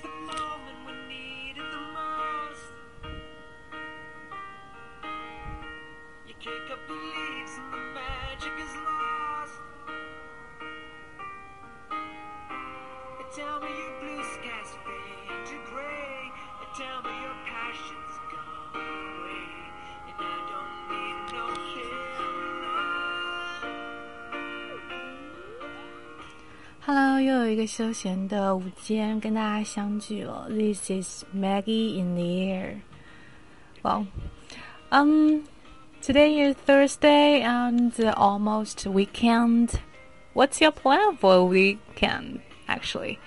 smile. Hello，又有一个休闲的午间跟大家相聚了。This is Maggie in the air. Well, um, today is Thursday and almost weekend. What's your plan for weekend, actually?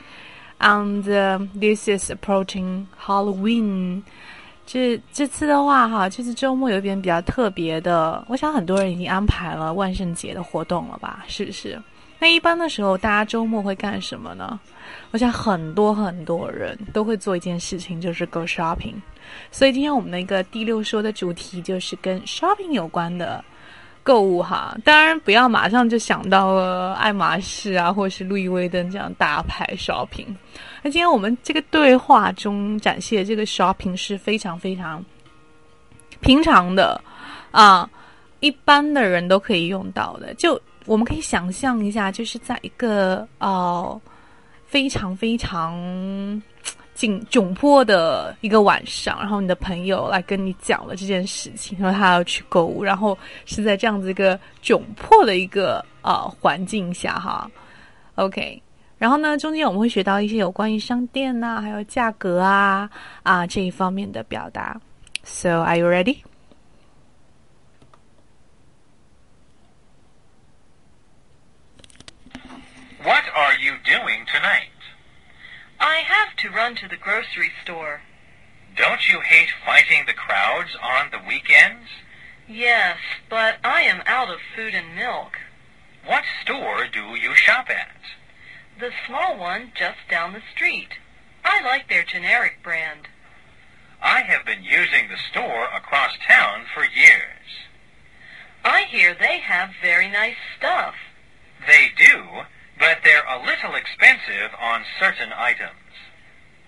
And this is approaching Halloween. 这这次的话，哈，这次周末有一点比较特别的，我想很多人已经安排了万圣节的活动了吧？是不是？那一般的时候，大家周末会干什么呢？我想很多很多人都会做一件事情，就是 go shopping。所以今天我们的一个第六说的主题就是跟 shopping 有关的购物哈。当然不要马上就想到了爱马仕啊，或是路易威登这样大牌 shopping。那今天我们这个对话中展现这个 shopping 是非常非常平常的啊，一般的人都可以用到的，就。我们可以想象一下，就是在一个呃非常非常紧窘迫的一个晚上，然后你的朋友来跟你讲了这件事情，说他要去购物，然后是在这样子一个窘迫的一个呃环境下哈。OK，然后呢，中间我们会学到一些有关于商店呐，还有价格啊啊这一方面的表达。So are you ready? What are you doing tonight? I have to run to the grocery store. Don't you hate fighting the crowds on the weekends? Yes, but I am out of food and milk. What store do you shop at? The small one just down the street. I like their generic brand. I have been using the store across town for years. I hear they have very nice stuff. They do, but they're a little expensive on certain items.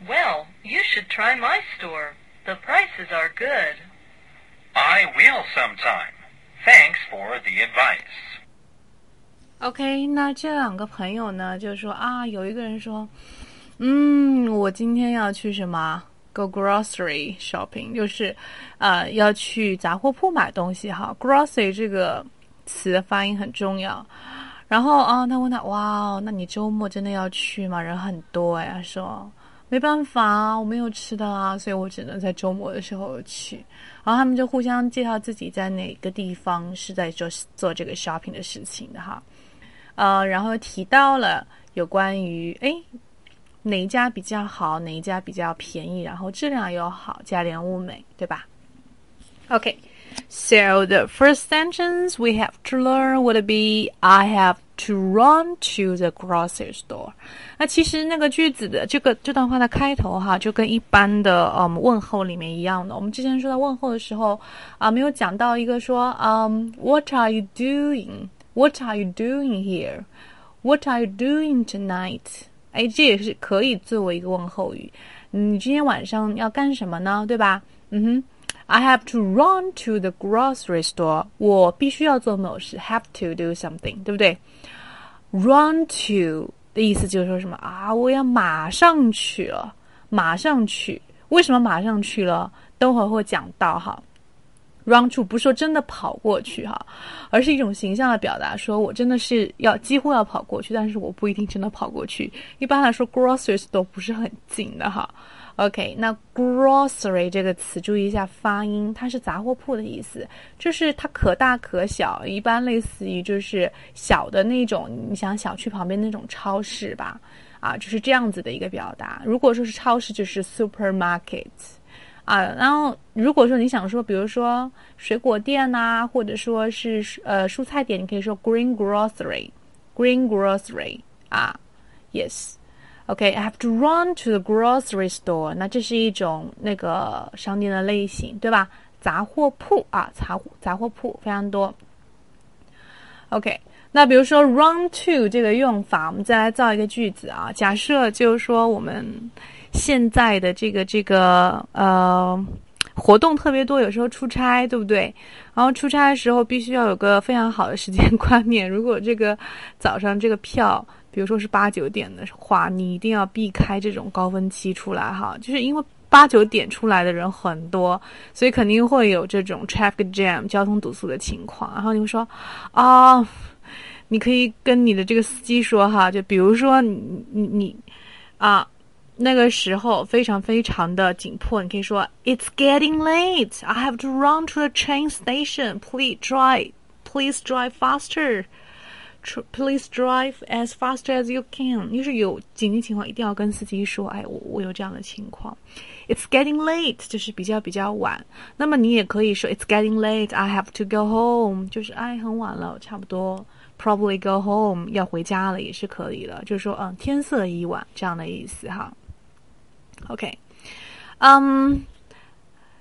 Well, you should try my store. The prices are good. I will sometime. Thanks for the advice. OK，那这两个朋友呢，就说啊，有一个人说，嗯，我今天要去什么？Go grocery shopping，就是呃要去杂货铺买东西哈。Grocery 这个词的发音很重要。 然后啊，他问他，哇，那你周末真的要去吗？人很多哎。他说没办法，我没有吃的啊，所以我只能在周末的时候去。然后他们就互相介绍自己在哪个地方是在做做这个 shopping 的事情的哈。呃，然后提到了有关于哎哪一家比较好，哪一家比较便宜，然后质量又好，价廉物美，对吧？OK。So the first sentence we have to learn would be I have to run to the grocery store。那其实那个句子的这个这段话的开头哈，就跟一般的嗯问候里面一样的。我们之前说到问候的时候啊，没有讲到一个说嗯 What are you doing? What are you doing here? What are you doing tonight? 哎，这也是可以作为一个问候语。你今天晚上要干什么呢？对吧？嗯哼。 I have to run to the grocery store。我必须要做某事，have to do something，对不对？Run to 的意思就是说什么啊？我要马上去了，马上去。为什么马上去了？等会儿会讲到哈。Run to 不是说真的跑过去哈，而是一种形象的表达，说我真的是要几乎要跑过去，但是我不一定真的跑过去。一般来说，grocery store 不是很近的哈。OK，那 grocery 这个词注意一下发音，它是杂货铺的意思，就是它可大可小，一般类似于就是小的那种，你想小区旁边那种超市吧，啊，就是这样子的一个表达。如果说是超市，就是 supermarket，啊，然后如果说你想说，比如说水果店呐，或者说是呃蔬菜店，你可以说 green grocery，green grocery，啊，yes。OK，I have to run to the grocery store。那这是一种那个商店的类型，对吧？杂货铺啊，杂杂货铺非常多。OK，那比如说 run to 这个用法，我们再来造一个句子啊。假设就是说我们现在的这个这个呃活动特别多，有时候出差，对不对？然后出差的时候必须要有个非常好的时间观念。如果这个早上这个票，比如说是八九点的话，你一定要避开这种高峰期出来哈，就是因为八九点出来的人很多，所以肯定会有这种 traffic jam 交通堵塞的情况。然后你会说啊。你可以跟你的这个司机说哈，就比如说你你你啊，那个时候非常非常的紧迫，你可以说 It's getting late. I have to run to the train station. Please drive. Please drive faster. Please drive as fast as you can. 就是有紧急情况一定要跟司机说，哎，我我有这样的情况。It's getting late，就是比较比较晚。那么你也可以说 It's getting late. I have to go home，就是哎很晚了，差不多。Probably go home，要回家了也是可以的，就是说，嗯，天色已晚这样的意思哈。OK，嗯，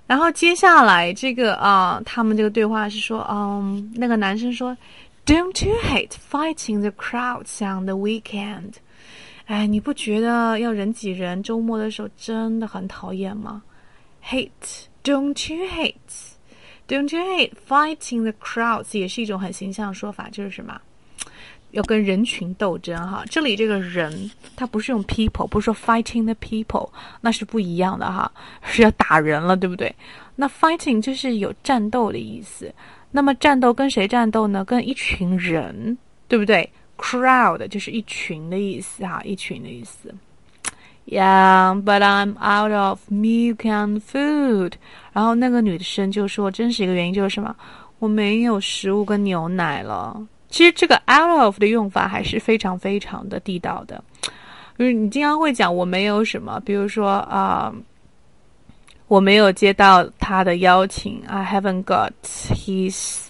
然后接下来这个啊，他们这个对话是说，嗯，那个男生说，Don't you hate fighting the crowds on the weekend？哎，你不觉得要人挤人，周末的时候真的很讨厌吗？Hate，Don't you hate？Don't you hate fighting the crowds？也是一种很形象的说法，就是什么？要跟人群斗争哈。这里这个人，他不是用 people，不是说 fighting the people，那是不一样的哈，是要打人了，对不对？那 fighting 就是有战斗的意思。那么战斗跟谁战斗呢？跟一群人，对不对？Crowd 就是一群的意思哈，一群的意思。Yeah, but I'm out of milk and food. 然后那个女生就说：“真实一个原因就是什么？我没有食物跟牛奶了。”其实这个 out of 的用法还是非常非常的地道的，就是你经常会讲我没有什么，比如说啊，我没有接到他的邀请，I haven't got his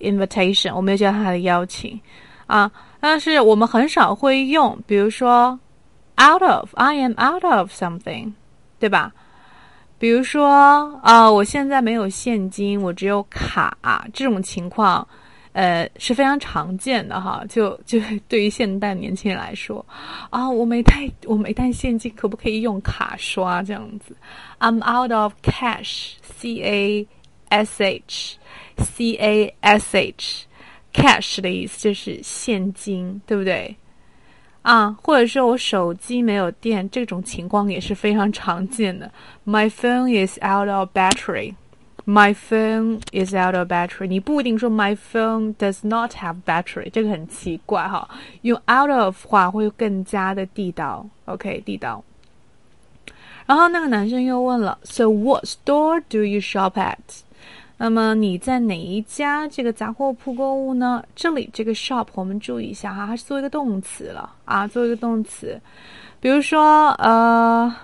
invitation，我没有接到他的邀请啊。但是我们很少会用，比如说。Out of, I am out of something，对吧？比如说，啊，我现在没有现金，我只有卡，这种情况，呃，是非常常见的哈。就 就对于现代年轻人来说，啊，我没带，我没带现金，可不可以用卡刷这样子？I'm out of cash, C A S H, C A S H, cash 的意思就是现金，对不对？啊，或者说我手机没有电，这种情况也是非常常见的。My phone is out of battery. My phone is out of battery. 你不一定说 My phone does not have battery，这个很奇怪哈。用 out of 话会更加的地道，OK，地道。然后那个男生又问了，So what store do you shop at？那么你在哪一家这个杂货铺购物呢？这里这个 shop 我们注意一下哈，它是做一个动词了啊，做一个动词。比如说呃，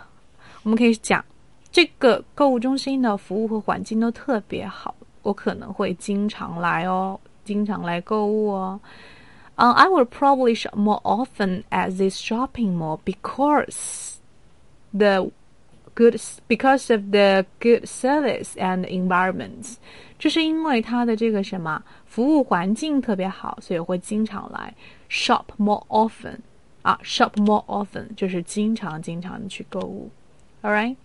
我们可以讲这个购物中心的服务和环境都特别好，我可能会经常来哦，经常来购物哦。嗯，I will probably shop more often at this shopping mall because the Good because of the good service and environment，就是因为它的这个什么服务环境特别好，所以会经常来 shop more often 啊，shop more often 就是经常经常的去购物。All right,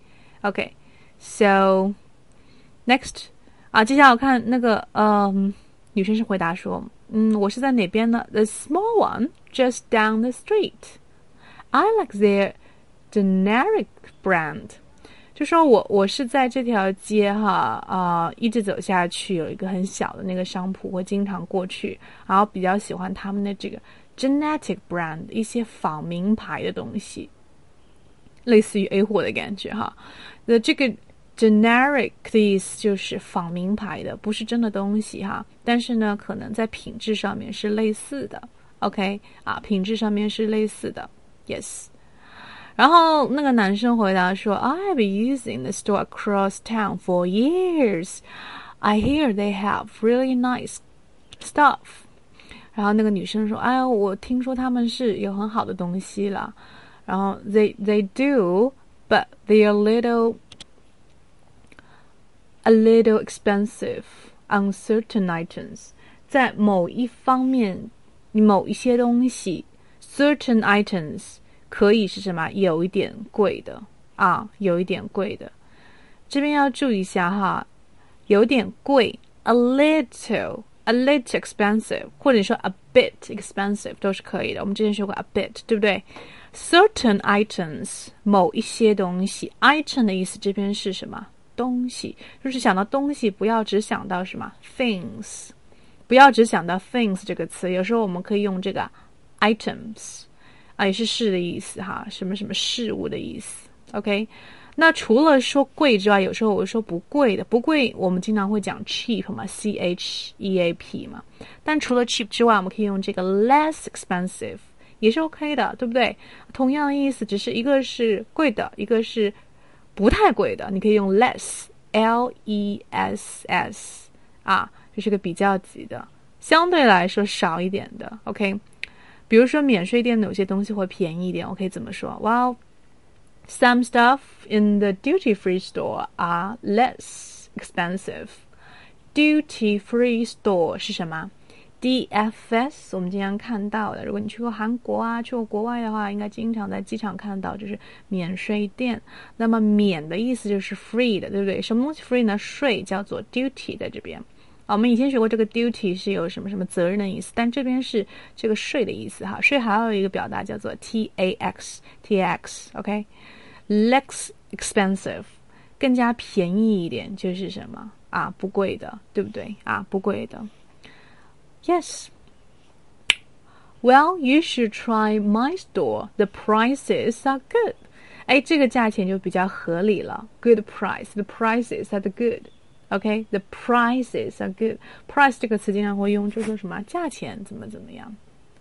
OK，so next 啊，接下来我看那个嗯，女生是回答说，嗯，我是在哪边呢？The small one just down the street. I like their generic brand，就说我我是在这条街哈啊，一直走下去有一个很小的那个商铺，我经常过去，然后比较喜欢他们的这个 genetic brand 一些仿名牌的东西，类似于 A 货的感觉哈。那这个 generic 的意思就是仿名牌的，不是真的东西哈，但是呢，可能在品质上面是类似的。OK 啊，品质上面是类似的，Yes。然后那个男生回答说：“I've been using the store across town for years. I hear they have really nice stuff.” 然后那个女生说：“哎，我听说他们是有很好的东西了。” 然后 they they do, but they are little a little expensive on certain items. 在某一方面，某一些东西，certain items。可以是什么？有一点贵的 啊，有一点贵的。这边要注意一下哈，有点贵，a little。a little expensive，或者说 a bit expensive 都是可以的。我们之前学过 a bit，对不对 ？Certain items，某一些东西，item 的意思这边是什么？东西，就是想到东西，不要只想到什么 things，不要只想到 things 这个词。有时候我们可以用这个 items，啊，也是事的意思哈，什么什么事物的意思。OK。那除了说贵之外，有时候我说不贵的，不贵，我们经常会讲 cheap 嘛，C H E A P 嘛。但除了 cheap 之外，我们可以用这个 less expensive，也是 OK 的，对不对？同样的意思，只是一个是贵的，一个是不太贵的，你可以用 less，L E S S，啊，这是个比较级的，相对来说少一点的，OK。比如说免税店的有些东西会便宜一点，我可以怎么说？Well。Some stuff in the duty-free store are less expensive. Duty-free store 是什么？DFS 我们经常看到的。如果你去过韩国啊，去过国外的话，应该经常在机场看到，就是免税店。那么免的意思就是 free 的，对不对？什么东西 free 呢？税叫做 duty 在这边。啊，我们以前学过这个 duty 是有什么什么责任的意思，但这边是这个税的意思哈。税还有一个表达叫做 tax，tax，OK，less expensive，更加便宜一点就是什么啊？不贵的，对不对啊？不贵的。Yes. Well, you should try my store. The prices are good. 哎，这个价钱就比较合理了。Good price. The prices are good. Okay, the prices are good. Price 这个词经常会用，就说什么价钱怎么怎么样，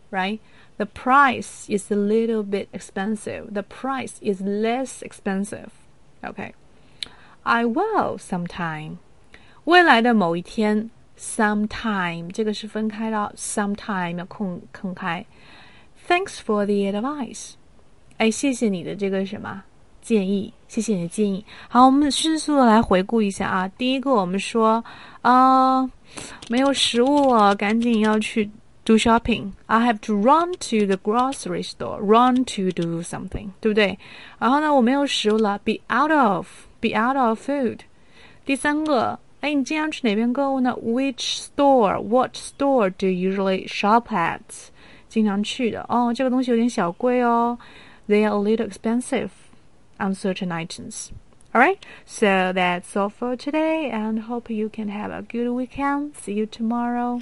right? The price is a little bit expensive. The price is less expensive. Okay, I will sometime. 未来的某一天 ，sometime 这个是分开的，sometime 要空空开。Thanks for the advice. 哎，谢谢你的这个什么建议，谢谢你的建议。好，我们迅速的来回顾一下啊。第一个，我们说啊，没有食物了，赶紧要去 do shopping。I have to run to the grocery store, run to do something，对不对？然后呢，我没有食物了，be out of，be out of food。第三个，哎，你经常去哪边购物呢？Which store? What store do you usually shop at？经常去的哦，这个东西有点小贵哦。They are a little expensive. on certain items. Alright, so that's all for today and hope you can have a good weekend. See you tomorrow.